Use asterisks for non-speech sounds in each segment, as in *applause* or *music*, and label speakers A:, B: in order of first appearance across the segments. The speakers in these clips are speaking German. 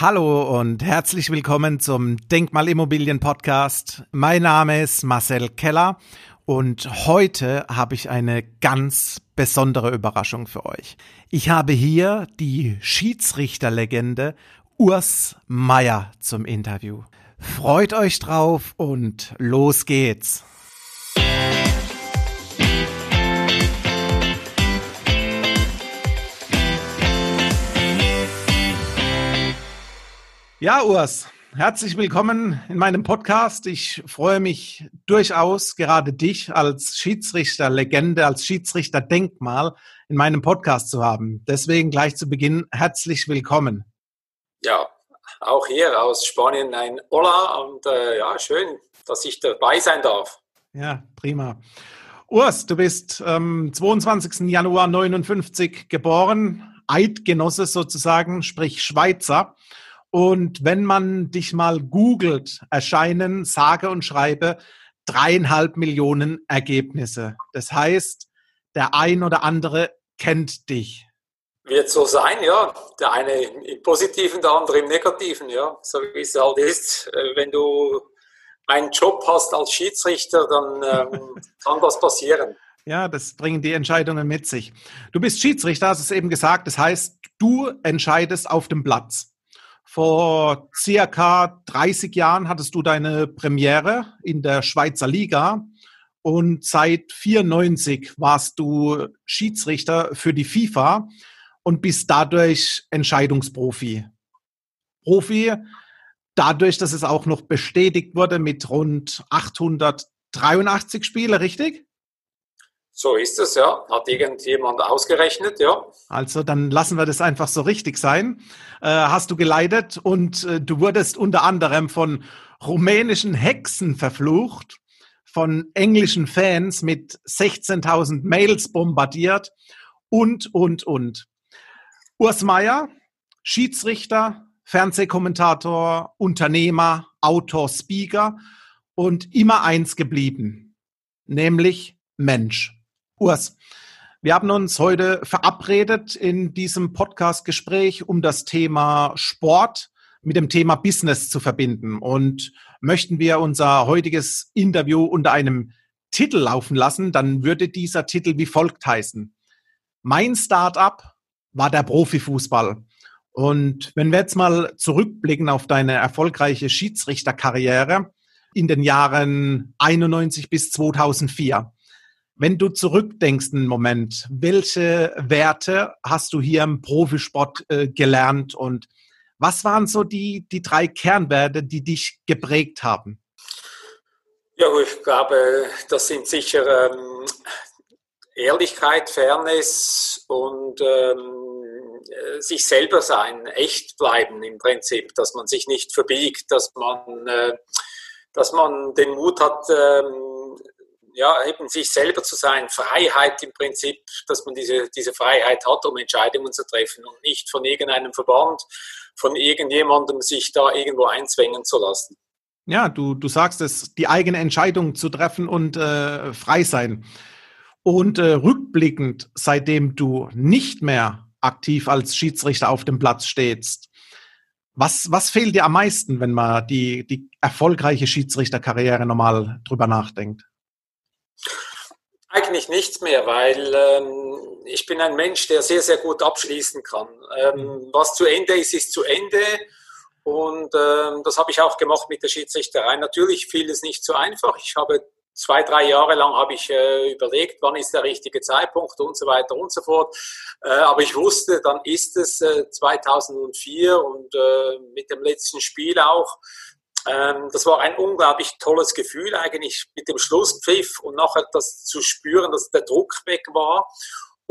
A: Hallo und herzlich willkommen zum Denkmalimmobilien Podcast. Mein Name ist Marcel Keller und heute habe ich eine ganz besondere Überraschung für euch. Ich habe hier die Schiedsrichterlegende Urs Meier zum Interview. Freut euch drauf und los geht's. Ja, Urs, herzlich willkommen in meinem Podcast. Ich freue mich durchaus, gerade dich als Schiedsrichterlegende, als Schiedsrichterdenkmal in meinem Podcast zu haben. Deswegen gleich zu Beginn herzlich willkommen.
B: Ja, auch hier aus Spanien ein Hola und äh, ja, schön, dass ich dabei sein darf.
A: Ja, prima. Urs, du bist am ähm, 22. Januar 59 geboren, Eidgenosse sozusagen, sprich Schweizer. Und wenn man dich mal googelt, erscheinen sage und schreibe dreieinhalb Millionen Ergebnisse. Das heißt, der ein oder andere kennt dich.
B: Wird so sein, ja. Der eine im Positiven, der andere im Negativen, ja. So wie es halt ist. Äh, wenn du einen Job hast als Schiedsrichter, dann ähm, *laughs* kann das passieren.
A: Ja, das bringen die Entscheidungen mit sich. Du bist Schiedsrichter, hast es eben gesagt. Das heißt, du entscheidest auf dem Platz. Vor circa 30 Jahren hattest du deine Premiere in der Schweizer Liga und seit 94 warst du Schiedsrichter für die FIFA und bist dadurch Entscheidungsprofi. Profi dadurch, dass es auch noch bestätigt wurde mit rund 883 Spiele, richtig?
B: So ist es, ja. Hat irgendjemand ausgerechnet, ja.
A: Also dann lassen wir das einfach so richtig sein. Äh, hast du geleitet und äh, du wurdest unter anderem von rumänischen Hexen verflucht, von englischen Fans mit 16.000 Mails bombardiert und, und, und. Urs Meier, Schiedsrichter, Fernsehkommentator, Unternehmer, Autor, Speaker und immer eins geblieben, nämlich Mensch. Urs, wir haben uns heute verabredet in diesem Podcast-Gespräch, um das Thema Sport mit dem Thema Business zu verbinden. Und möchten wir unser heutiges Interview unter einem Titel laufen lassen, dann würde dieser Titel wie folgt heißen. Mein Startup war der Profifußball. Und wenn wir jetzt mal zurückblicken auf deine erfolgreiche Schiedsrichterkarriere in den Jahren 91 bis 2004, wenn du zurückdenkst einen Moment, welche Werte hast du hier im Profisport äh, gelernt und was waren so die, die drei Kernwerte, die dich geprägt haben?
B: Ja, ich glaube, das sind sicher ähm, Ehrlichkeit, Fairness und ähm, sich selber sein, echt bleiben im Prinzip, dass man sich nicht verbiegt, dass man, äh, dass man den Mut hat, ähm, ja, eben sich selber zu sein, Freiheit im Prinzip, dass man diese, diese Freiheit hat, um Entscheidungen zu treffen und nicht von irgendeinem Verband, von irgendjemandem sich da irgendwo einzwängen zu lassen.
A: Ja, du, du sagst es, die eigene Entscheidung zu treffen und äh, frei sein. Und äh, rückblickend, seitdem du nicht mehr aktiv als Schiedsrichter auf dem Platz stehst, was, was fehlt dir am meisten, wenn man die, die erfolgreiche Schiedsrichterkarriere nochmal drüber nachdenkt?
B: Eigentlich nichts mehr, weil ähm, ich bin ein Mensch, der sehr, sehr gut abschließen kann. Ähm, mhm. was zu Ende ist, ist zu Ende. Und ähm, das habe ich auch gemacht mit der Schiedsrichterei. Natürlich fiel es nicht so einfach. Ich habe zwei, drei Jahre lang habe ich äh, überlegt, wann ist der richtige Zeitpunkt und so weiter und so fort. Äh, aber ich wusste, dann ist es äh, 2004 und äh, mit dem letzten Spiel auch das war ein unglaublich tolles Gefühl eigentlich mit dem Schlusspfiff und nachher das zu spüren, dass der Druck weg war.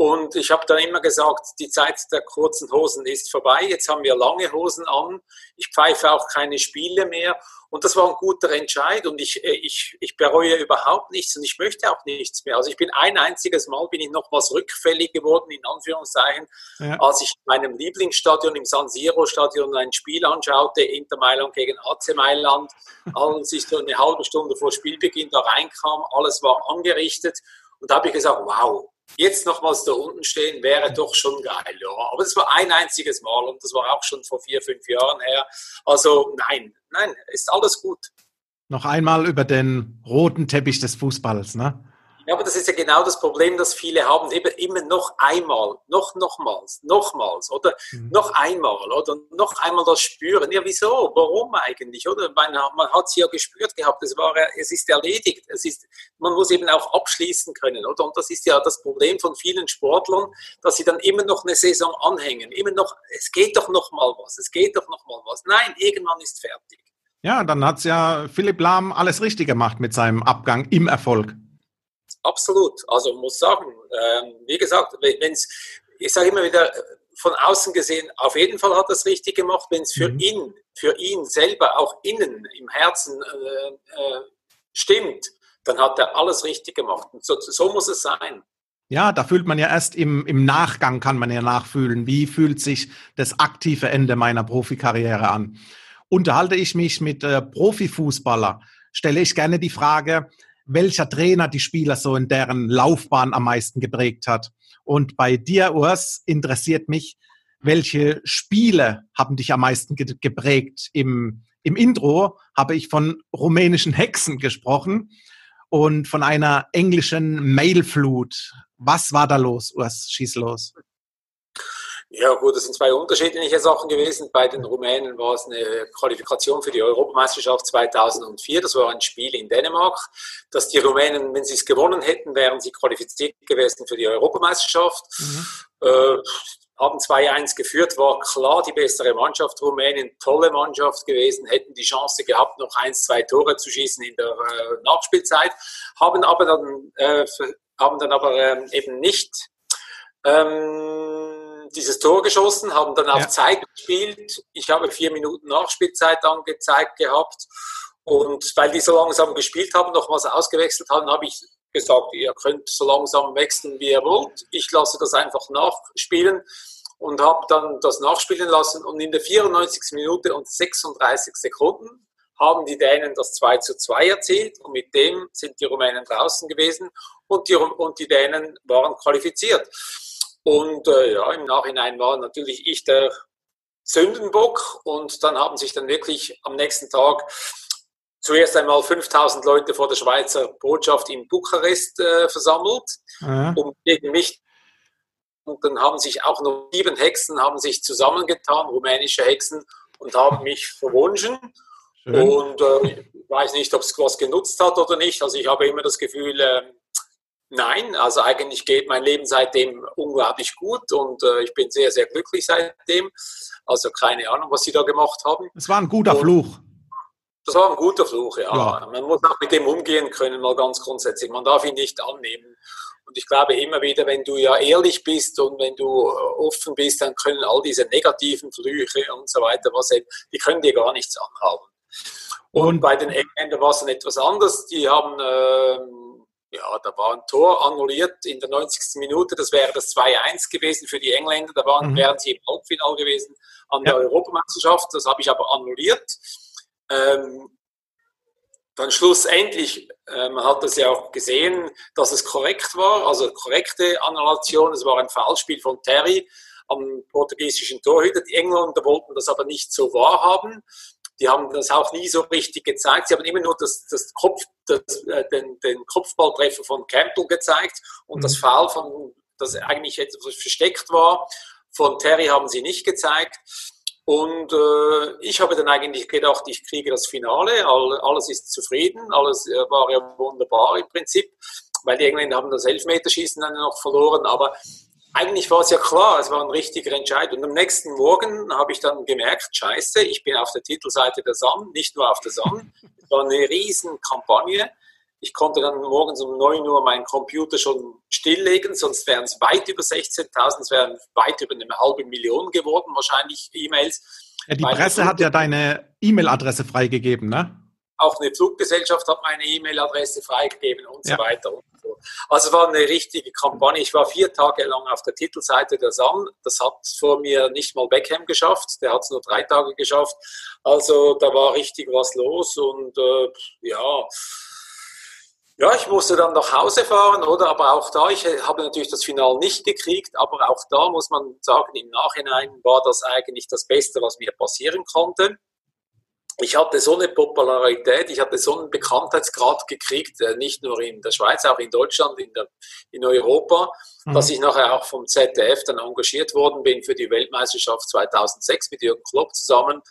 B: Und ich habe dann immer gesagt, die Zeit der kurzen Hosen ist vorbei. Jetzt haben wir lange Hosen an. Ich pfeife auch keine Spiele mehr. Und das war ein guter Entscheid und ich, äh, ich, ich bereue überhaupt nichts und ich möchte auch nichts mehr. Also ich bin ein einziges Mal bin ich nochmals rückfällig geworden, in Anführungszeichen, ja. als ich in meinem Lieblingsstadion im San Siro Stadion ein Spiel anschaute, Inter Mailand gegen AC Mailand, als ich so eine halbe Stunde vor Spielbeginn da reinkam, alles war angerichtet und da habe ich gesagt, wow, jetzt nochmals da unten stehen, wäre doch schon geil. Ja. Aber das war ein einziges Mal und das war auch schon vor vier, fünf Jahren her. Also nein, nein, ist alles gut.
A: Noch einmal über den roten Teppich des Fußballs, ne?
B: Ja, aber das ist ja genau das Problem, das viele haben. Eben immer noch einmal, noch nochmals, nochmals oder mhm. noch einmal oder noch einmal das spüren. Ja, wieso? Warum eigentlich? Oder man, man hat es ja gespürt gehabt. Es war, es ist erledigt. Es ist, man muss eben auch abschließen können, oder? Und das ist ja das Problem von vielen Sportlern, dass sie dann immer noch eine Saison anhängen. Immer noch, es geht doch noch mal was. Es geht doch noch mal was. Nein, irgendwann ist fertig.
A: Ja, dann hat es ja Philipp Lahm alles richtig gemacht mit seinem Abgang im Erfolg.
B: Absolut. Also muss sagen, ähm, wie gesagt, wenn es, ich sage immer wieder, von außen gesehen, auf jeden Fall hat er es richtig gemacht, wenn es für mhm. ihn, für ihn selber auch innen im Herzen äh, äh, stimmt, dann hat er alles richtig gemacht. Und so, so muss es sein.
A: Ja, da fühlt man ja erst im, im Nachgang, kann man ja nachfühlen, wie fühlt sich das aktive Ende meiner Profikarriere an. Unterhalte ich mich mit äh, Profifußballer, stelle ich gerne die Frage, welcher Trainer die Spieler so in deren Laufbahn am meisten geprägt hat. Und bei dir, Urs, interessiert mich, welche Spiele haben dich am meisten geprägt? Im, Im Intro habe ich von rumänischen Hexen gesprochen und von einer englischen Mailflut. Was war da los, Urs? Schieß los.
B: Ja gut, das sind zwei unterschiedliche Sachen gewesen. Bei den Rumänen war es eine Qualifikation für die Europameisterschaft 2004. Das war ein Spiel in Dänemark. Dass die Rumänen, wenn sie es gewonnen hätten, wären sie qualifiziert gewesen für die Europameisterschaft. Mhm. Äh, haben 2-1 geführt, war klar die bessere Mannschaft. Rumänien, tolle Mannschaft gewesen, hätten die Chance gehabt, noch eins, zwei Tore zu schießen in der äh, Nachspielzeit, haben aber dann, äh, haben dann aber ähm, eben nicht ähm, dieses Tor geschossen, haben dann auf ja. Zeit gespielt. Ich habe vier Minuten Nachspielzeit angezeigt gehabt. Und weil die so langsam gespielt haben, nochmals ausgewechselt haben, habe ich gesagt, ihr könnt so langsam wechseln, wie ihr wollt. Ich lasse das einfach nachspielen und habe dann das nachspielen lassen. Und in der 94. Minute und 36 Sekunden haben die Dänen das 2 zu 2 erzielt und mit dem sind die Rumänen draußen gewesen und die, und die Dänen waren qualifiziert. Und äh, ja, im Nachhinein war natürlich ich der Sündenbock und dann haben sich dann wirklich am nächsten Tag zuerst einmal 5000 Leute vor der Schweizer Botschaft in Bukarest äh, versammelt, ja. um gegen mich und dann haben sich auch noch sieben Hexen haben sich zusammengetan, rumänische Hexen, und haben *laughs* mich verwunschen. Schön. Und äh, ich weiß nicht, ob es was genutzt hat oder nicht. Also ich habe immer das Gefühl, äh, Nein, also eigentlich geht mein Leben seitdem unglaublich gut und äh, ich bin sehr, sehr glücklich seitdem. Also keine Ahnung, was Sie da gemacht haben.
A: Es war ein guter und Fluch.
B: Das war ein guter Fluch, ja. ja. Man muss auch mit dem umgehen können, mal ganz grundsätzlich. Man darf ihn nicht annehmen. Und ich glaube immer wieder, wenn du ja ehrlich bist und wenn du äh, offen bist, dann können all diese negativen Flüche und so weiter, was eben, die können dir gar nichts anhaben. Und, und bei den Engländern war es dann etwas anders. Die haben äh, ja, da war ein Tor annulliert in der 90. Minute. Das wäre das 2-1 gewesen für die Engländer. Da waren, mhm. wären sie im Halbfinale gewesen an ja. der Europameisterschaft. Das habe ich aber annulliert. Ähm, dann schlussendlich, äh, man hat das ja auch gesehen, dass es korrekt war, also korrekte Annulation. Es war ein Foulspiel von Terry am portugiesischen Torhüter. Die Engländer wollten das aber nicht so wahrhaben. Die haben das auch nie so richtig gezeigt. Sie haben immer nur das, das Kopf, das, äh, den, den Kopfballtreffer von Campbell gezeigt und mhm. das Foul, von, das eigentlich etwas versteckt war, von Terry haben sie nicht gezeigt. Und äh, ich habe dann eigentlich gedacht, ich kriege das Finale, all, alles ist zufrieden, alles äh, war ja wunderbar im Prinzip, weil die Engländer haben das Elfmeterschießen dann noch verloren, aber eigentlich war es ja klar, es war ein richtiger Entscheid. Und am nächsten Morgen habe ich dann gemerkt, scheiße, ich bin auf der Titelseite der Sun, nicht nur auf der Sun. Es war eine riesen Kampagne. Ich konnte dann morgens um 9 Uhr meinen Computer schon stilllegen, sonst wären es weit über 16.000, es wären weit über eine halbe Million geworden, wahrscheinlich E-Mails.
A: Ja, die Presse hat ja deine E-Mail-Adresse freigegeben, ne?
B: Auch eine Fluggesellschaft hat meine E-Mail-Adresse freigegeben und ja. so weiter und. Also war eine richtige Kampagne. Ich war vier Tage lang auf der Titelseite der Sun. Das hat vor mir nicht mal Beckham geschafft. Der hat es nur drei Tage geschafft. Also da war richtig was los und äh, ja Ja, ich musste dann nach Hause fahren, oder? Aber auch da, ich habe natürlich das Final nicht gekriegt, aber auch da muss man sagen, im Nachhinein war das eigentlich das Beste, was mir passieren konnte. Ich hatte so eine Popularität, ich hatte so einen Bekanntheitsgrad gekriegt, äh, nicht nur in der Schweiz, auch in Deutschland, in, der, in Europa, mhm. dass ich nachher auch vom ZDF dann engagiert worden bin für die Weltmeisterschaft 2006 mit Jürgen Klopp zusammen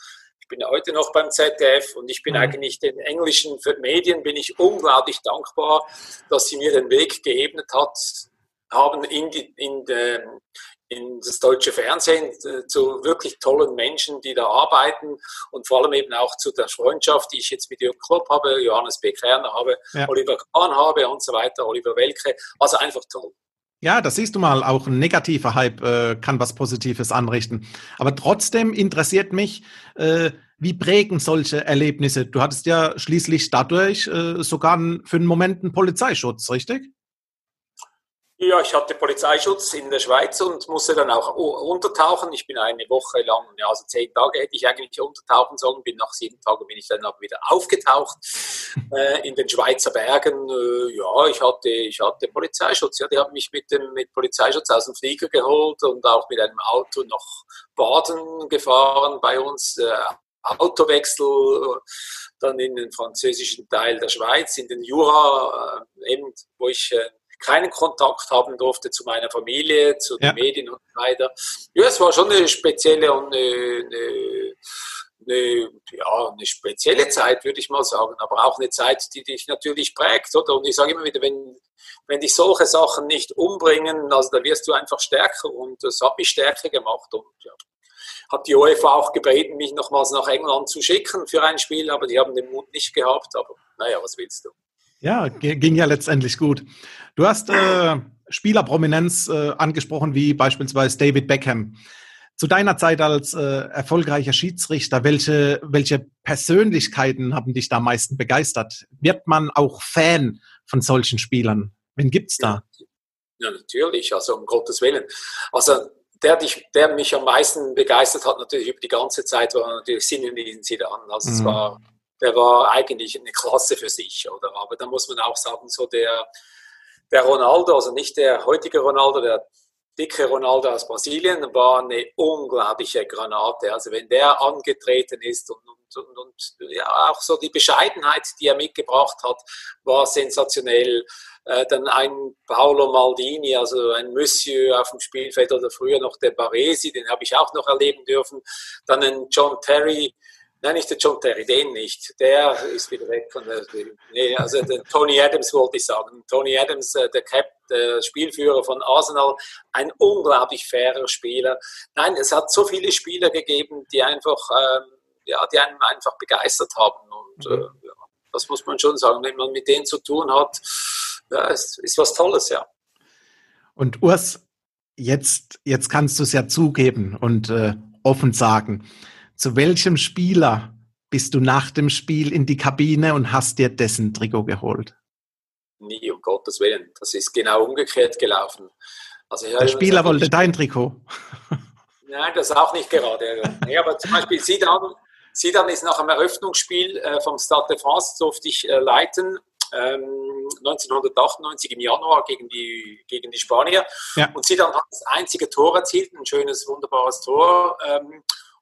B: bin heute noch beim ZDF und ich bin mhm. eigentlich den englischen Medien bin ich unglaublich dankbar, dass sie mir den Weg geebnet hat, haben in, die, in, de, das deutsche Fernsehen äh, zu wirklich tollen Menschen, die da arbeiten und vor allem eben auch zu der Freundschaft, die ich jetzt mit Jürgen Klopp habe, Johannes B. Kerner habe, ja. Oliver Kahn habe und so weiter, Oliver Welke. Also einfach toll.
A: Ja, das siehst du mal, auch ein negativer Hype äh, kann was Positives anrichten. Aber trotzdem interessiert mich, äh, wie prägen solche Erlebnisse? Du hattest ja schließlich dadurch äh, sogar für einen Moment einen Polizeischutz, richtig?
B: Ja, ich hatte Polizeischutz in der Schweiz und musste dann auch untertauchen. Ich bin eine Woche lang, ja, also zehn Tage hätte ich eigentlich untertauchen sollen. Bin nach sieben Tagen bin ich dann aber wieder aufgetaucht *laughs* äh, in den Schweizer Bergen. Äh, ja, ich hatte, ich hatte Polizeischutz. Ja, die haben mich mit dem mit Polizeischutz aus dem Flieger geholt und auch mit einem Auto nach Baden gefahren bei uns. Äh, Autowechsel dann in den französischen Teil der Schweiz, in den Jura, äh, eben, wo ich äh, keinen Kontakt haben durfte zu meiner Familie, zu den ja. Medien und so weiter. Ja, es war schon eine spezielle und eine, eine, eine, ja, eine spezielle Zeit, würde ich mal sagen, aber auch eine Zeit, die dich natürlich prägt, oder? Und ich sage immer wieder, wenn, wenn dich solche Sachen nicht umbringen, also da wirst du einfach stärker und das hat mich stärker gemacht und ja. Hat die UEFA auch gebeten, mich nochmals nach England zu schicken für ein Spiel, aber die haben den Mut nicht gehabt, aber naja, was willst du?
A: Ja, ging ja letztendlich gut. Du hast äh, Spielerprominenz äh, angesprochen, wie beispielsweise David Beckham. Zu deiner Zeit als äh, erfolgreicher Schiedsrichter, welche, welche Persönlichkeiten haben dich da am meisten begeistert? Wird man auch Fan von solchen Spielern? Wen gibt's da?
B: Ja, natürlich, also um Gottes Willen. Also der, dich, der mich am meisten begeistert hat, natürlich über die ganze Zeit, war natürlich Zinedine Zidane. Also mhm. es war der war eigentlich eine Klasse für sich, oder? Aber da muss man auch sagen, so der, der Ronaldo, also nicht der heutige Ronaldo, der dicke Ronaldo aus Brasilien, war eine unglaubliche Granate. Also wenn der angetreten ist und, und, und, und ja, auch so die Bescheidenheit, die er mitgebracht hat, war sensationell. Äh, dann ein Paolo Maldini, also ein Monsieur auf dem Spielfeld oder früher noch der Baresi, den habe ich auch noch erleben dürfen. Dann ein John Terry, Nein, nicht der John Terry, den nicht. Der ist wieder weg von der. Nee, also den Tony Adams wollte ich sagen. Tony Adams, äh, der Cap, der Spielführer von Arsenal, ein unglaublich fairer Spieler. Nein, es hat so viele Spieler gegeben, die einfach, ähm, ja, die einen einfach begeistert haben. Und mhm. äh, ja, das muss man schon sagen. Wenn man mit denen zu tun hat, ja, es ist was Tolles, ja.
A: Und Urs, jetzt, jetzt kannst du es ja zugeben und äh, offen sagen zu welchem Spieler bist du nach dem Spiel in die Kabine und hast dir dessen Trikot geholt?
B: Nie, um Gottes Willen. Das ist genau umgekehrt gelaufen.
A: Also Der Spieler wollte ich, dein Trikot.
B: Nein, das auch nicht gerade. nee, aber zum Beispiel Sidan, Sidan ist nach einem Eröffnungsspiel äh, vom Stade de France, durfte ich äh, leiten, ähm, 1998 im Januar gegen die, gegen die Spanier. Ja. Und Sidan hat das einzige Tor erzielt, ein schönes, wunderbares Tor.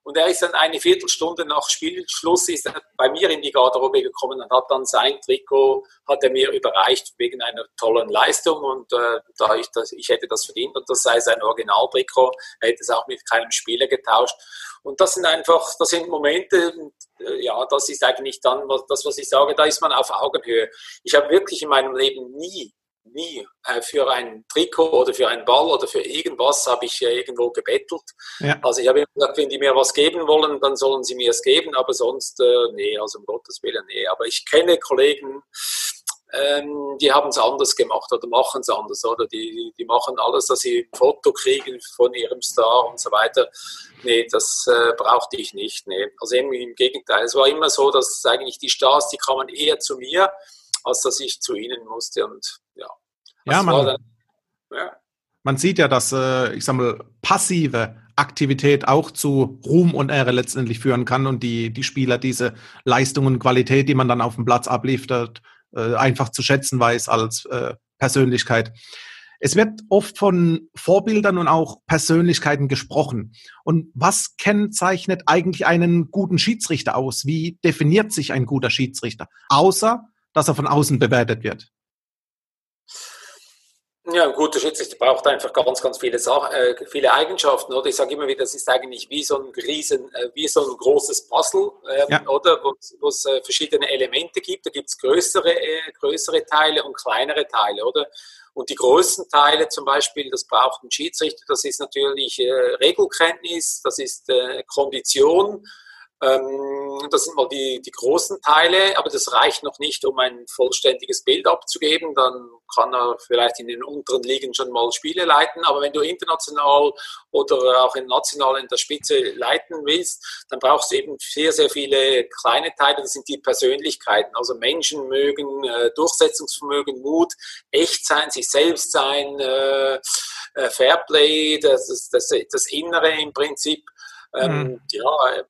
B: Und er ist dann eine Viertelstunde nach Spielschluss ist er bei mir in die Garderobe gekommen und hat dann sein Trikot, hat er mir überreicht wegen einer tollen Leistung und äh, da ich das, ich hätte das verdient und das sei sein Originaltrikot, er hätte es auch mit keinem Spieler getauscht. Und das sind einfach, das sind Momente, äh, ja, das ist eigentlich dann das, was ich sage, da ist man auf Augenhöhe. Ich habe wirklich in meinem Leben nie nie äh, für ein Trikot oder für einen Ball oder für irgendwas habe ich irgendwo gebettelt. Ja. Also ich habe immer gesagt, wenn die mir was geben wollen, dann sollen sie mir es geben, aber sonst, äh, nee, also um Gottes Willen, nee. Aber ich kenne Kollegen, ähm, die haben es anders gemacht oder machen es anders, oder? Die, die machen alles, dass sie ein Foto kriegen von ihrem Star und so weiter. Nee, das äh, brauchte ich nicht, nee. Also im Gegenteil, es war immer so, dass eigentlich die Stars, die kamen eher zu mir, als dass ich zu ihnen musste und ja.
A: Ja, man, dann, ja. man sieht ja, dass, äh, ich sag mal, passive Aktivität auch zu Ruhm und Ehre letztendlich führen kann und die, die Spieler diese Leistung und Qualität, die man dann auf dem Platz abliefert, äh, einfach zu schätzen weiß als äh, Persönlichkeit. Es wird oft von Vorbildern und auch Persönlichkeiten gesprochen. Und was kennzeichnet eigentlich einen guten Schiedsrichter aus? Wie definiert sich ein guter Schiedsrichter? Außer, dass er von außen bewertet wird.
B: Ja, ein guter Schiedsrichter braucht einfach ganz, ganz viele, Sachen, äh, viele Eigenschaften. Oder ich sage immer wieder, das ist eigentlich wie so ein riesen, äh, wie so ein großes Puzzle, ähm, ja. oder wo es äh, verschiedene Elemente gibt. Da gibt es größere, äh, größere Teile und kleinere Teile, oder? Und die größten Teile zum Beispiel, das braucht ein Schiedsrichter, das ist natürlich äh, Regelkenntnis, das ist äh, Kondition, das sind mal die, die großen Teile, aber das reicht noch nicht, um ein vollständiges Bild abzugeben. Dann kann er vielleicht in den unteren Ligen schon mal Spiele leiten. Aber wenn du international oder auch in national in der Spitze leiten willst, dann brauchst du eben sehr, sehr viele kleine Teile. Das sind die Persönlichkeiten. Also Menschen mögen äh, Durchsetzungsvermögen, Mut, echt sein, sich selbst sein, äh, äh Fairplay, das, das, das Innere im Prinzip. Ähm, mhm. Ja,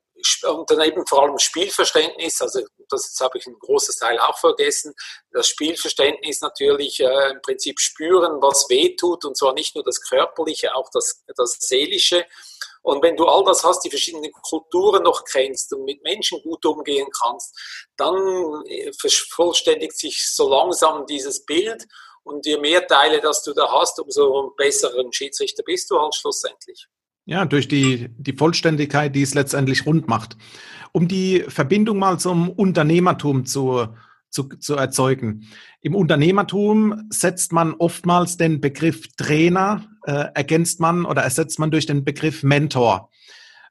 B: und dann eben vor allem Spielverständnis, also das habe ich ein großes Teil auch vergessen, das Spielverständnis natürlich äh, im Prinzip spüren, was weh tut und zwar nicht nur das Körperliche, auch das, das Seelische. Und wenn du all das hast, die verschiedenen Kulturen noch kennst und mit Menschen gut umgehen kannst, dann äh, vervollständigt sich so langsam dieses Bild und je mehr Teile, das du da hast, umso besseren Schiedsrichter bist du halt schlussendlich.
A: Ja, durch die, die Vollständigkeit, die es letztendlich rund macht. Um die Verbindung mal zum Unternehmertum zu, zu, zu erzeugen. Im Unternehmertum setzt man oftmals den Begriff Trainer, äh, ergänzt man oder ersetzt man durch den Begriff Mentor.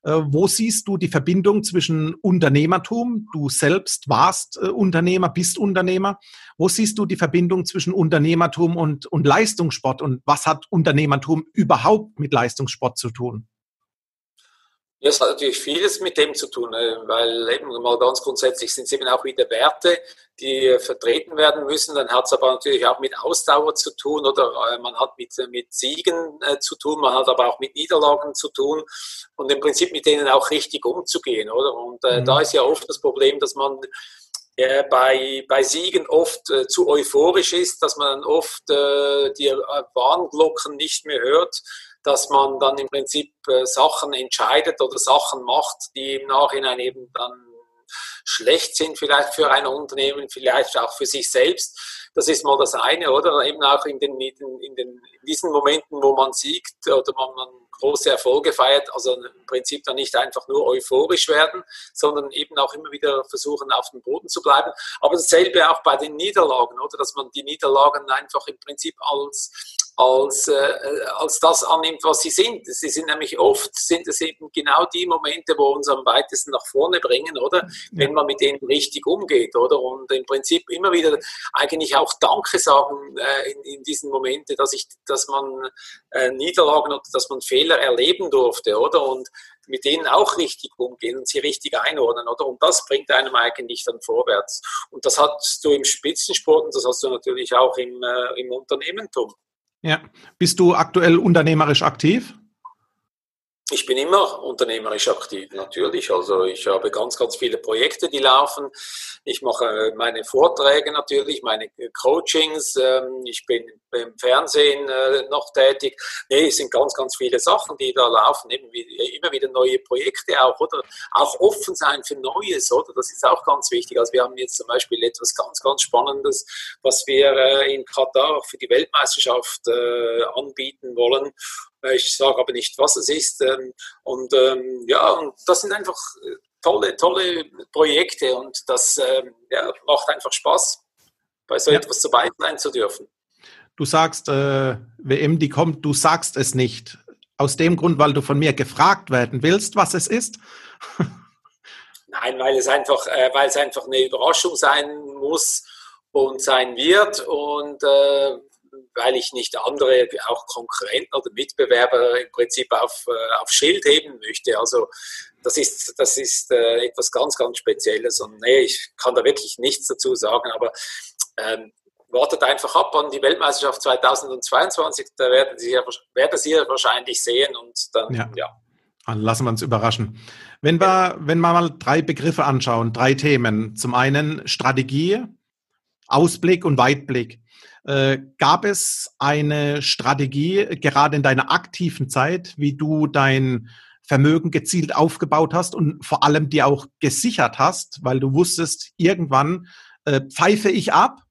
A: Äh, wo siehst du die Verbindung zwischen Unternehmertum? Du selbst warst äh, Unternehmer, bist Unternehmer. Wo siehst du die Verbindung zwischen Unternehmertum und, und Leistungssport? Und was hat Unternehmertum überhaupt mit Leistungssport zu tun?
B: Ja, es hat natürlich vieles mit dem zu tun, äh, weil eben mal ganz grundsätzlich sind es eben auch wieder Werte, die äh, vertreten werden müssen. Dann hat es aber natürlich auch mit Ausdauer zu tun oder äh, man hat mit, mit Siegen zu tun, man hat aber auch mit Niederlagen zu tun und im Prinzip mit denen auch richtig umzugehen, oder? Und äh, mhm. da ist ja oft das Problem, dass man äh, bei, bei Siegen oft äh, zu euphorisch ist, dass man oft die Warnglocken nicht mehr hört dass man dann im Prinzip äh, Sachen entscheidet oder Sachen macht, die im Nachhinein eben dann schlecht sind, vielleicht für ein Unternehmen, vielleicht auch für sich selbst. Das ist mal das eine, oder? Eben auch in, den, in, den, in diesen Momenten, wo man siegt oder man, man große Erfolge feiert, also im Prinzip dann nicht einfach nur euphorisch werden, sondern eben auch immer wieder versuchen, auf dem Boden zu bleiben. Aber dasselbe auch bei den Niederlagen, oder? Dass man die Niederlagen einfach im Prinzip als als, äh, als das annimmt, was sie sind. Sie sind nämlich oft, sind es eben genau die Momente, wo uns am weitesten nach vorne bringen, oder? Wenn man mit denen richtig umgeht, oder? Und im Prinzip immer wieder eigentlich auch Danke sagen äh, in, in diesen Momenten, dass ich, dass man äh, Niederlagen oder dass man Fehler erleben durfte, oder? Und mit denen auch richtig umgehen und sie richtig einordnen, oder? Und das bringt einem eigentlich dann vorwärts. Und das hast du im Spitzensport und das hast du natürlich auch im, äh, im Unternehmentum.
A: Ja. Bist du aktuell unternehmerisch aktiv?
B: Ich bin immer unternehmerisch aktiv, natürlich. Also ich habe ganz, ganz viele Projekte, die laufen. Ich mache meine Vorträge natürlich, meine Coachings. Ähm, ich bin im Fernsehen äh, noch tätig. Nee, es sind ganz, ganz viele Sachen, die da laufen. Immer wieder neue Projekte auch, oder? Auch offen sein für Neues, oder? Das ist auch ganz wichtig. Also wir haben jetzt zum Beispiel etwas ganz, ganz Spannendes, was wir äh, in Katar für die Weltmeisterschaft äh, anbieten wollen. Ich sage aber nicht, was es ist. Ähm, und ähm, ja, und das sind einfach äh, tolle, tolle Projekte und das ähm, ja, macht einfach Spaß, bei so ja. etwas dabei sein zu dürfen.
A: Du sagst, äh, WM, die kommt, du sagst es nicht. Aus dem Grund, weil du von mir gefragt werden willst, was es ist? *laughs*
B: Nein, weil es einfach, äh, weil es einfach eine Überraschung sein muss und sein wird und äh, weil ich nicht andere, auch Konkurrenten oder Mitbewerber im Prinzip auf, äh, auf Schild heben möchte. Also das ist, das ist äh, etwas ganz, ganz Spezielles. Und nee, ich kann da wirklich nichts dazu sagen, aber ähm, wartet einfach ab an die Weltmeisterschaft 2022. Da werden Sie, werden Sie wahrscheinlich sehen und dann, ja. ja.
A: Dann lassen wir uns überraschen. Wenn wir, wenn wir mal drei Begriffe anschauen, drei Themen. Zum einen Strategie, Ausblick und Weitblick. Äh, gab es eine Strategie, gerade in deiner aktiven Zeit, wie du dein Vermögen gezielt aufgebaut hast und vor allem dir auch gesichert hast, weil du wusstest, irgendwann äh, pfeife ich ab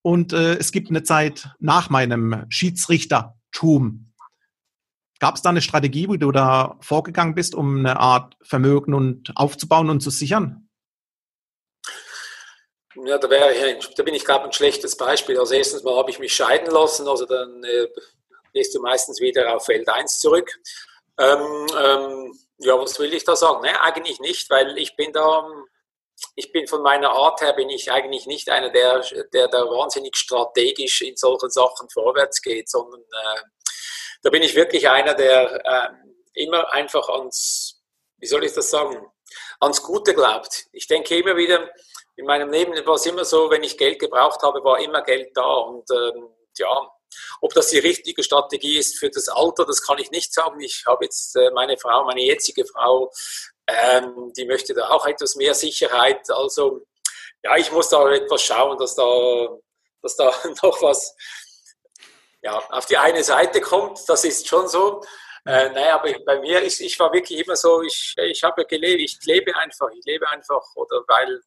A: und äh, es gibt eine Zeit nach meinem Schiedsrichtertum. Gab es da eine Strategie, wie du da vorgegangen bist, um eine Art Vermögen und aufzubauen und zu sichern?
B: Ja, da wäre ich, da bin ich glaube ein schlechtes Beispiel. Also erstens mal habe ich mich scheiden lassen, also dann äh, gehst du meistens wieder auf Feld 1 zurück. Ähm, ähm, ja, was will ich da sagen? Ne, eigentlich nicht, weil ich bin da, ich bin von meiner Art her bin ich eigentlich nicht einer, der, der da wahnsinnig strategisch in solchen Sachen vorwärts geht, sondern äh, da bin ich wirklich einer, der äh, immer einfach ans, wie soll ich das sagen, ans Gute glaubt. Ich denke immer wieder, in meinem Leben war es immer so, wenn ich Geld gebraucht habe, war immer Geld da und ähm, ja, ob das die richtige Strategie ist für das Alter, das kann ich nicht sagen. Ich habe jetzt äh, meine Frau, meine jetzige Frau, ähm, die möchte da auch etwas mehr Sicherheit. Also ja, ich muss da etwas schauen, dass da, dass da *laughs* noch was ja, auf die eine Seite kommt. Das ist schon so. Äh, naja, aber bei mir ist, ich war wirklich immer so, ich, ich habe gelebt, ich lebe einfach, ich lebe einfach, oder weil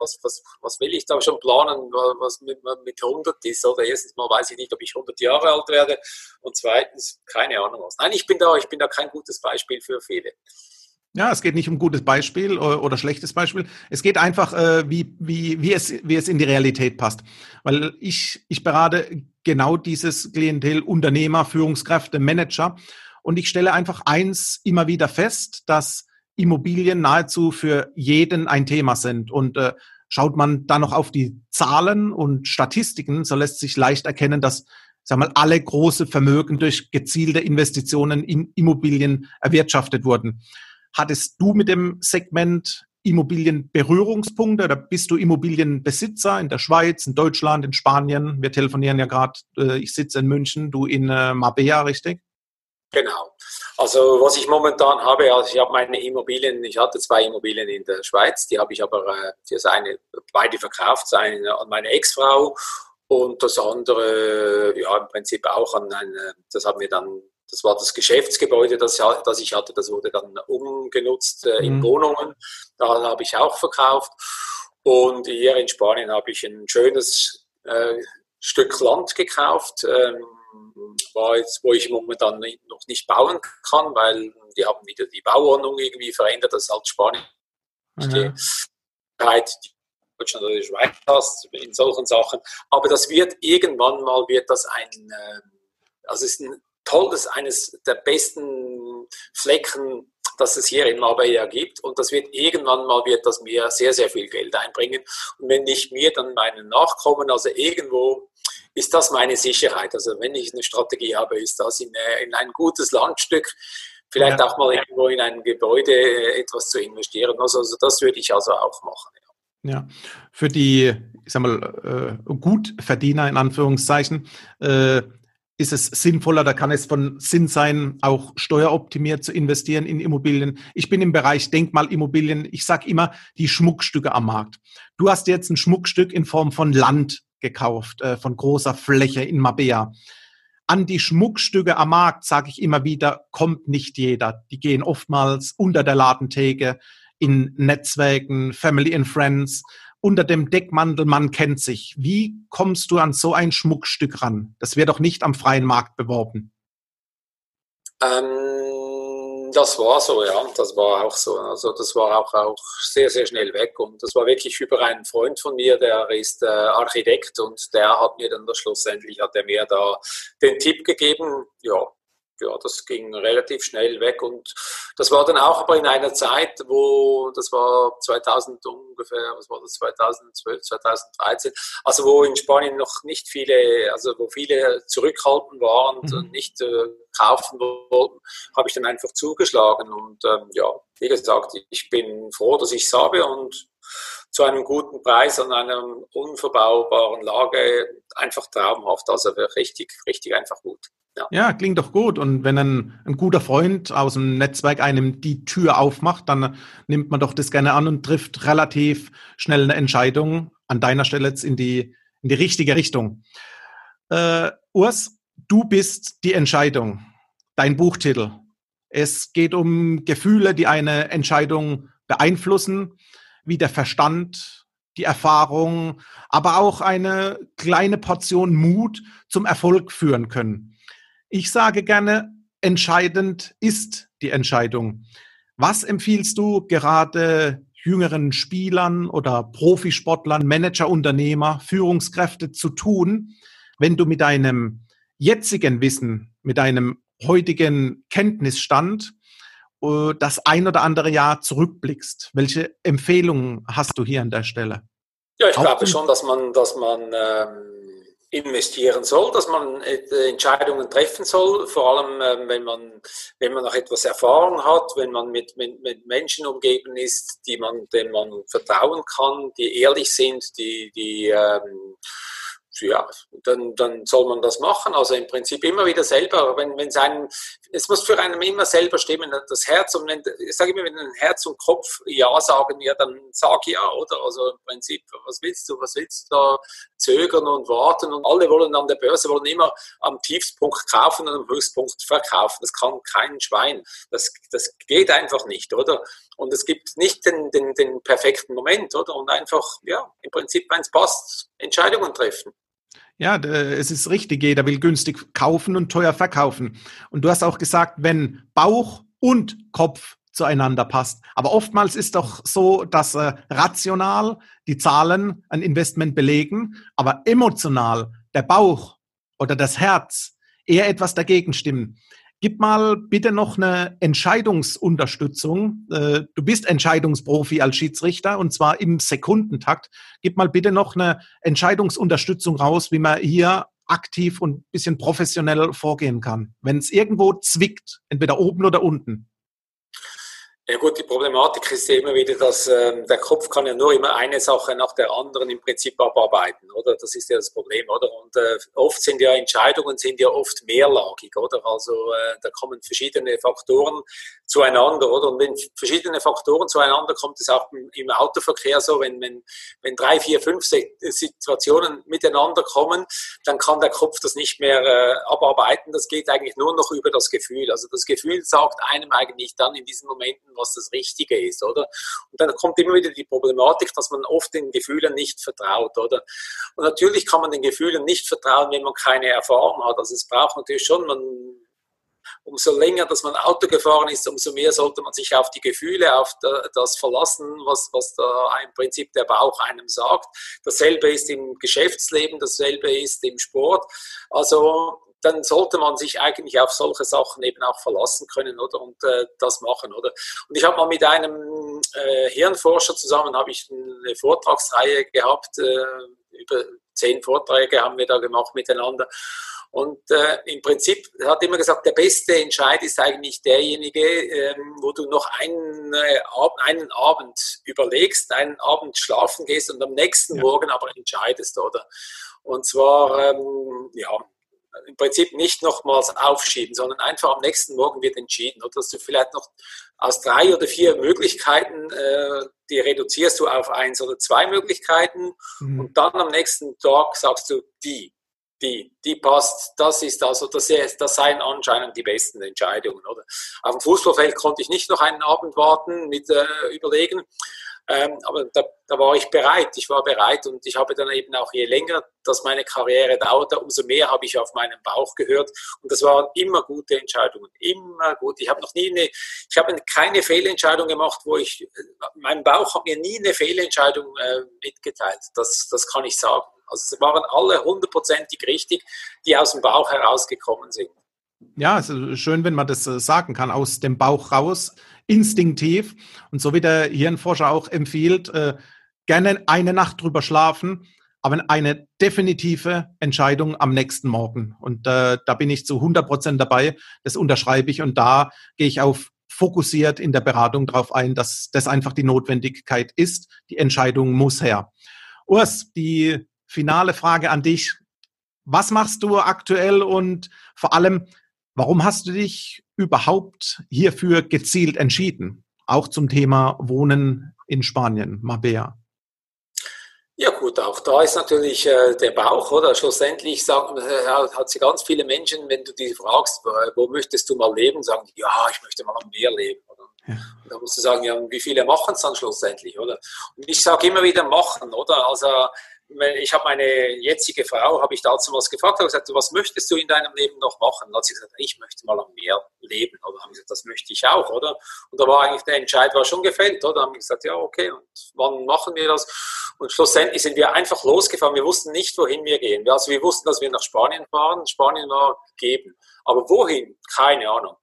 B: was, was, was will ich da schon planen, was mit, mit 100 ist? Oder erstens mal weiß ich nicht, ob ich 100 Jahre alt werde und zweitens keine Ahnung was. Nein, ich bin da, ich bin da kein gutes Beispiel für viele.
A: Ja, es geht nicht um gutes Beispiel oder schlechtes Beispiel. Es geht einfach, äh, wie, wie, wie, es, wie es in die Realität passt. Weil ich, ich berate genau dieses Klientel Unternehmer, Führungskräfte, Manager. Und ich stelle einfach eins immer wieder fest, dass Immobilien nahezu für jeden ein Thema sind. Und äh, schaut man da noch auf die Zahlen und Statistiken, so lässt sich leicht erkennen, dass sag mal, alle große Vermögen durch gezielte Investitionen in Immobilien erwirtschaftet wurden. Hattest du mit dem Segment Immobilien Berührungspunkte oder bist du Immobilienbesitzer in der Schweiz, in Deutschland, in Spanien? Wir telefonieren ja gerade, äh, ich sitze in München, du in äh, Mabea, richtig?
B: Genau. Also was ich momentan habe, also ich habe meine Immobilien, ich hatte zwei Immobilien in der Schweiz, die habe ich aber, äh, die ist eine, beide verkauft, eine an meine Ex-Frau und das andere, ja im Prinzip auch an eine, das haben wir dann, das war das Geschäftsgebäude, das, das ich hatte, das wurde dann umgenutzt äh, in mhm. Wohnungen, da habe ich auch verkauft und hier in Spanien habe ich ein schönes äh, Stück Land gekauft, ähm, war jetzt, wo ich momentan noch nicht bauen kann, weil die haben wieder die Bauordnung irgendwie verändert, das ist halt Spanien. Mhm. Die Deutschland oder die Schweiz hast in solchen Sachen. Aber das wird irgendwann mal wird das ein, ähm, also ist ein tolles, eines der besten Flecken, das es hier in Marbella gibt. Und das wird irgendwann mal wird das mir sehr, sehr viel Geld einbringen. Und wenn nicht mir, dann meinen Nachkommen. Also irgendwo ist das meine Sicherheit. Also wenn ich eine Strategie habe, ist das in, äh, in ein gutes Landstück, vielleicht ja. auch mal irgendwo in ein Gebäude äh, etwas zu investieren. Also, also das würde ich also auch machen.
A: Ja. ja. für die, ich sag mal, äh, Gutverdiener in Anführungszeichen, äh, ist es sinnvoller, da kann es von Sinn sein, auch steueroptimiert zu investieren in Immobilien. Ich bin im Bereich Denkmalimmobilien. Ich sage immer die Schmuckstücke am Markt. Du hast jetzt ein Schmuckstück in Form von Land gekauft, äh, von großer Fläche in Mabea. An die Schmuckstücke am Markt, sage ich immer wieder, kommt nicht jeder. Die gehen oftmals unter der Ladentheke, in Netzwerken, Family and Friends, unter dem Deckmantel, man kennt sich. Wie kommst du an so ein Schmuckstück ran? Das wird doch nicht am freien Markt beworben.
B: Ähm das war so, ja, das war auch so. Also das war auch, auch sehr, sehr schnell weg. Und das war wirklich über einen Freund von mir, der ist äh, Architekt und der hat mir dann schlussendlich, hat er mir da den Tipp gegeben, ja, ja, das ging relativ schnell weg und das war dann auch aber in einer Zeit, wo, das war 2000 ungefähr, was war das, 2012, 2013, also wo in Spanien noch nicht viele, also wo viele zurückhaltend waren und mhm. nicht äh, kaufen wollten, habe ich dann einfach zugeschlagen und ähm, ja, wie gesagt, ich bin froh, dass ich es habe und zu einem guten Preis an einer unverbaubaren Lage einfach traumhaft, also richtig, richtig einfach gut.
A: Ja. ja, klingt doch gut. Und wenn ein, ein, guter Freund aus dem Netzwerk einem die Tür aufmacht, dann nimmt man doch das gerne an und trifft relativ schnell eine Entscheidung. an deiner Stelle jetzt in die, in die richtige Richtung. Äh, Urs, du bist die Entscheidung. Dein Buchtitel. Es geht um Gefühle, die eine Entscheidung beeinflussen, wie der Verstand, die Erfahrung, aber auch eine kleine Portion Mut zum Erfolg führen können. Ich sage gerne, entscheidend ist die Entscheidung. Was empfiehlst du gerade jüngeren Spielern oder Profisportlern, Manager, Unternehmer, Führungskräfte zu tun, wenn du mit deinem jetzigen Wissen, mit deinem heutigen Kenntnisstand das ein oder andere Jahr zurückblickst? Welche Empfehlungen hast du hier an der Stelle?
B: Ja, ich Auch glaube schon, dass man, dass man ähm, investieren soll, dass man äh, Entscheidungen treffen soll, vor allem ähm, wenn man wenn man noch etwas Erfahrung hat, wenn man mit, mit, mit Menschen umgeben ist, die man, denen man vertrauen kann, die ehrlich sind, die, die ähm, ja, dann, dann soll man das machen. Also im Prinzip immer wieder selber, wenn, wenn es einem, es muss für einen immer selber stimmen, das Herz und wenn, ich sage immer, wenn ein Herz und Kopf Ja sagen, ja, dann sag ja, oder? Also im Prinzip, was willst du, was willst du da zögern und warten und alle wollen an der Börse, wollen immer am Tiefstpunkt kaufen und am Höchstpunkt verkaufen. Das kann kein Schwein. Das, das geht einfach nicht, oder? Und es gibt nicht den, den, den perfekten Moment, oder? Und einfach, ja, im Prinzip, wenn es passt, Entscheidungen treffen.
A: Ja, es ist richtig, jeder will günstig kaufen und teuer verkaufen. Und du hast auch gesagt, wenn Bauch und Kopf zueinander passt. Aber oftmals ist doch so, dass äh, rational die Zahlen ein Investment belegen, aber emotional der Bauch oder das Herz eher etwas dagegen stimmen. Gib mal bitte noch eine Entscheidungsunterstützung. Äh, du bist Entscheidungsprofi als Schiedsrichter und zwar im Sekundentakt. Gib mal bitte noch eine Entscheidungsunterstützung raus, wie man hier aktiv und bisschen professionell vorgehen kann. Wenn es irgendwo zwickt, entweder oben oder unten.
B: Ja gut, die Problematik ist ja immer wieder, dass äh, der Kopf kann ja nur immer eine Sache nach der anderen im Prinzip abarbeiten, oder? Das ist ja das Problem, oder? Und äh, oft sind ja Entscheidungen sind ja oft mehrlagig, oder? Also äh, da kommen verschiedene Faktoren zueinander, oder? Und wenn verschiedene Faktoren zueinander kommt es auch im, Autoverkehr so, wenn, wenn, wenn drei, vier, fünf Situationen miteinander kommen, dann kann der Kopf das nicht mehr äh, abarbeiten. Das geht eigentlich nur noch über das Gefühl. Also das Gefühl sagt einem eigentlich dann in diesen Momenten, was das Richtige ist, oder? Und dann kommt immer wieder die Problematik, dass man oft den Gefühlen nicht vertraut, oder? Und natürlich kann man den Gefühlen nicht vertrauen, wenn man keine Erfahrung hat. Also es braucht natürlich schon, man umso länger, dass man Auto gefahren ist, umso mehr sollte man sich auf die Gefühle, auf das verlassen, was, was da im Prinzip der Bauch einem sagt. Dasselbe ist im Geschäftsleben, dasselbe ist im Sport. Also dann sollte man sich eigentlich auf solche Sachen eben auch verlassen können oder und äh, das machen oder und ich habe mal mit einem äh, Hirnforscher zusammen habe ich eine Vortragsreihe gehabt äh, über zehn Vorträge haben wir da gemacht miteinander und äh, im Prinzip hat immer gesagt, der beste Entscheid ist eigentlich derjenige, ähm, wo du noch einen, einen Abend überlegst, einen Abend schlafen gehst und am nächsten ja. Morgen aber entscheidest, oder? Und zwar, ähm, ja, im Prinzip nicht nochmals aufschieben, sondern einfach am nächsten Morgen wird entschieden. Oder dass du vielleicht noch aus drei oder vier Möglichkeiten, äh, die reduzierst du auf eins oder zwei Möglichkeiten mhm. und dann am nächsten Tag sagst du die, die, die passt, das ist also, das, das seien anscheinend die besten Entscheidungen. Oder? Auf dem Fußballfeld konnte ich nicht noch einen Abend warten mit äh, überlegen. Ähm, aber da, da, war ich bereit, ich war bereit und ich habe dann eben auch je länger, dass meine Karriere dauerte, umso mehr habe ich auf meinen Bauch gehört und das waren immer gute Entscheidungen, immer gut. Ich habe noch nie eine, ich habe keine Fehlentscheidung gemacht, wo ich, mein Bauch hat mir nie eine Fehlentscheidung äh, mitgeteilt, das, das kann ich sagen. Also es waren alle hundertprozentig richtig, die aus dem Bauch herausgekommen sind.
A: Ja, es ist schön, wenn man das äh, sagen kann, aus dem Bauch raus instinktiv. Und so wie der Hirnforscher auch empfiehlt, äh, gerne eine Nacht drüber schlafen, aber eine definitive Entscheidung am nächsten Morgen. Und äh, da bin ich zu 100 Prozent dabei. Das unterschreibe ich und da gehe ich auf fokussiert in der Beratung darauf ein, dass das einfach die Notwendigkeit ist. Die Entscheidung muss her. Urs, die finale Frage an dich. Was machst du aktuell und vor allem, warum hast du dich überhaupt hierfür gezielt entschieden? Auch zum Thema Wohnen in Spanien, Mabea.
B: Ja gut, auch da ist natürlich äh, der Bauch, oder? Schlussendlich sagen, äh, hat sie ganz viele Menschen, wenn du die fragst, wo möchtest du mal leben, sagen die, ja, ich möchte mal am Meer leben. Oder? Ja. Da musst du sagen, ja, wie viele machen es dann schlussendlich, oder? Und ich sage immer wieder machen, oder? Also ich habe meine jetzige Frau, habe ich dazu was gefragt, habe gesagt, was möchtest du in deinem Leben noch machen? Und hat sie gesagt, ich möchte mal am Meer leben. Oder haben gesagt, das möchte ich auch, oder? Und da war eigentlich der Entscheid war schon gefällt, oder? Haben gesagt, ja, okay, und wann machen wir das? Und schlussendlich sind wir einfach losgefahren. Wir wussten nicht, wohin wir gehen. Also wir wussten, dass wir nach Spanien fahren. Spanien war gegeben. Aber wohin? Keine Ahnung.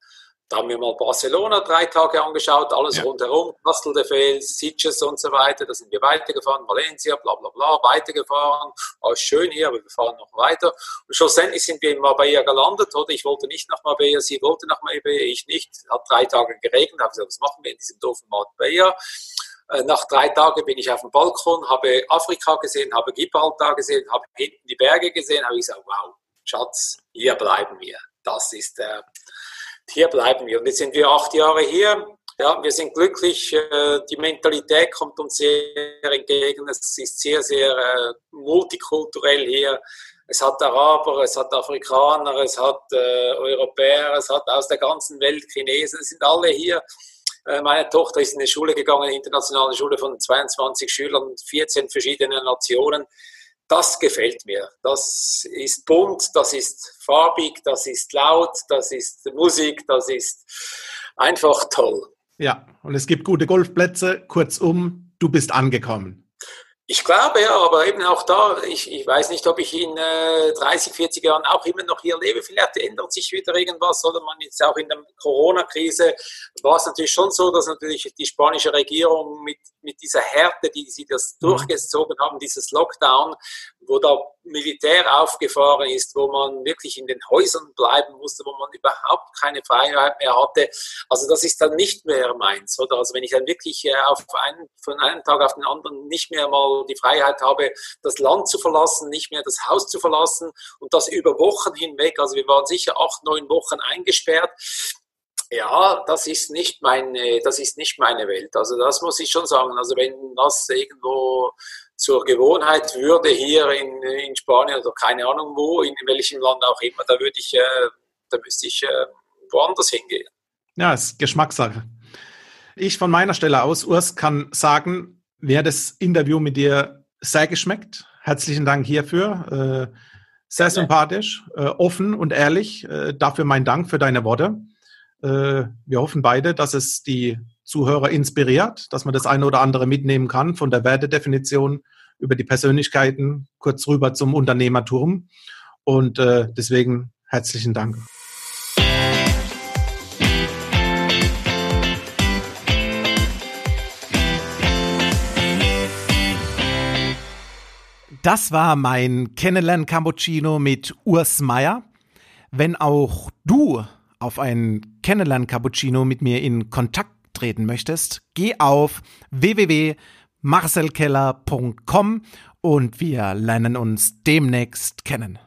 B: Da haben wir mal Barcelona drei Tage angeschaut, alles ja. rundherum, Castel de Fels, Sitges und so weiter. Da sind wir weitergefahren, Valencia, bla bla bla, weitergefahren. Alles schön hier, aber wir fahren noch weiter. Und schlussendlich sind wir in Marbella gelandet, oder? Ich wollte nicht nach Marbella, sie wollte nach Marbella, ich nicht. Hat drei Tage geregnet, habe gesagt, was machen wir in diesem doofen Marbella? Äh, nach drei Tagen bin ich auf dem Balkon, habe Afrika gesehen, habe Gibraltar gesehen, habe hinten die Berge gesehen, habe ich gesagt, wow, Schatz, hier bleiben wir. Das ist der, äh, hier bleiben wir. Und jetzt sind wir acht Jahre hier. Ja, wir sind glücklich. Äh, die Mentalität kommt uns sehr entgegen. Es ist sehr, sehr äh, multikulturell hier. Es hat Araber, es hat Afrikaner, es hat äh, Europäer, es hat aus der ganzen Welt Chinesen. Es sind alle hier. Meine Tochter ist in eine Schule gegangen, eine internationale Schule von 22 Schülern, 14 verschiedenen Nationen das gefällt mir. Das ist bunt, das ist farbig, das ist laut, das ist Musik, das ist einfach toll.
A: Ja, und es gibt gute Golfplätze. Kurzum, du bist angekommen.
B: Ich glaube ja, aber eben auch da, ich, ich weiß nicht, ob ich in äh, 30, 40 Jahren auch immer noch hier lebe. Vielleicht ändert sich wieder irgendwas oder man jetzt auch in der Corona-Krise war es natürlich schon so, dass natürlich die spanische Regierung mit, mit dieser Härte, die sie das mhm. durchgezogen haben, dieses Lockdown, wo da Militär aufgefahren ist, wo man wirklich in den Häusern bleiben musste, wo man überhaupt keine Freiheit mehr hatte. Also das ist dann nicht mehr meins, oder? Also wenn ich dann wirklich äh, auf einen, von einem Tag auf den anderen nicht mehr mal die Freiheit habe, das Land zu verlassen, nicht mehr das Haus zu verlassen und das über Wochen hinweg, also wir waren sicher acht, neun Wochen eingesperrt, ja, das ist nicht meine, das ist nicht meine Welt. Also das muss ich schon sagen. Also wenn das irgendwo zur Gewohnheit würde hier in, in Spanien oder keine Ahnung wo, in welchem Land auch immer, da würde ich, äh, da müsste ich äh, woanders hingehen.
A: Ja, ist Geschmackssache. Ich von meiner Stelle aus, Urs, kann sagen, mir hat das Interview mit dir sehr geschmeckt. Herzlichen Dank hierfür. Äh, sehr sympathisch, äh, offen und ehrlich. Äh, dafür mein Dank für deine Worte. Wir hoffen beide, dass es die Zuhörer inspiriert, dass man das eine oder andere mitnehmen kann von der Wertedefinition über die Persönlichkeiten kurz rüber zum Unternehmertum. Und deswegen herzlichen Dank. Das war mein Kennenlernen Cappuccino mit Urs Meier. Wenn auch du auf ein Kennenlernen Cappuccino mit mir in Kontakt treten möchtest, geh auf www.marcelkeller.com und wir lernen uns demnächst kennen.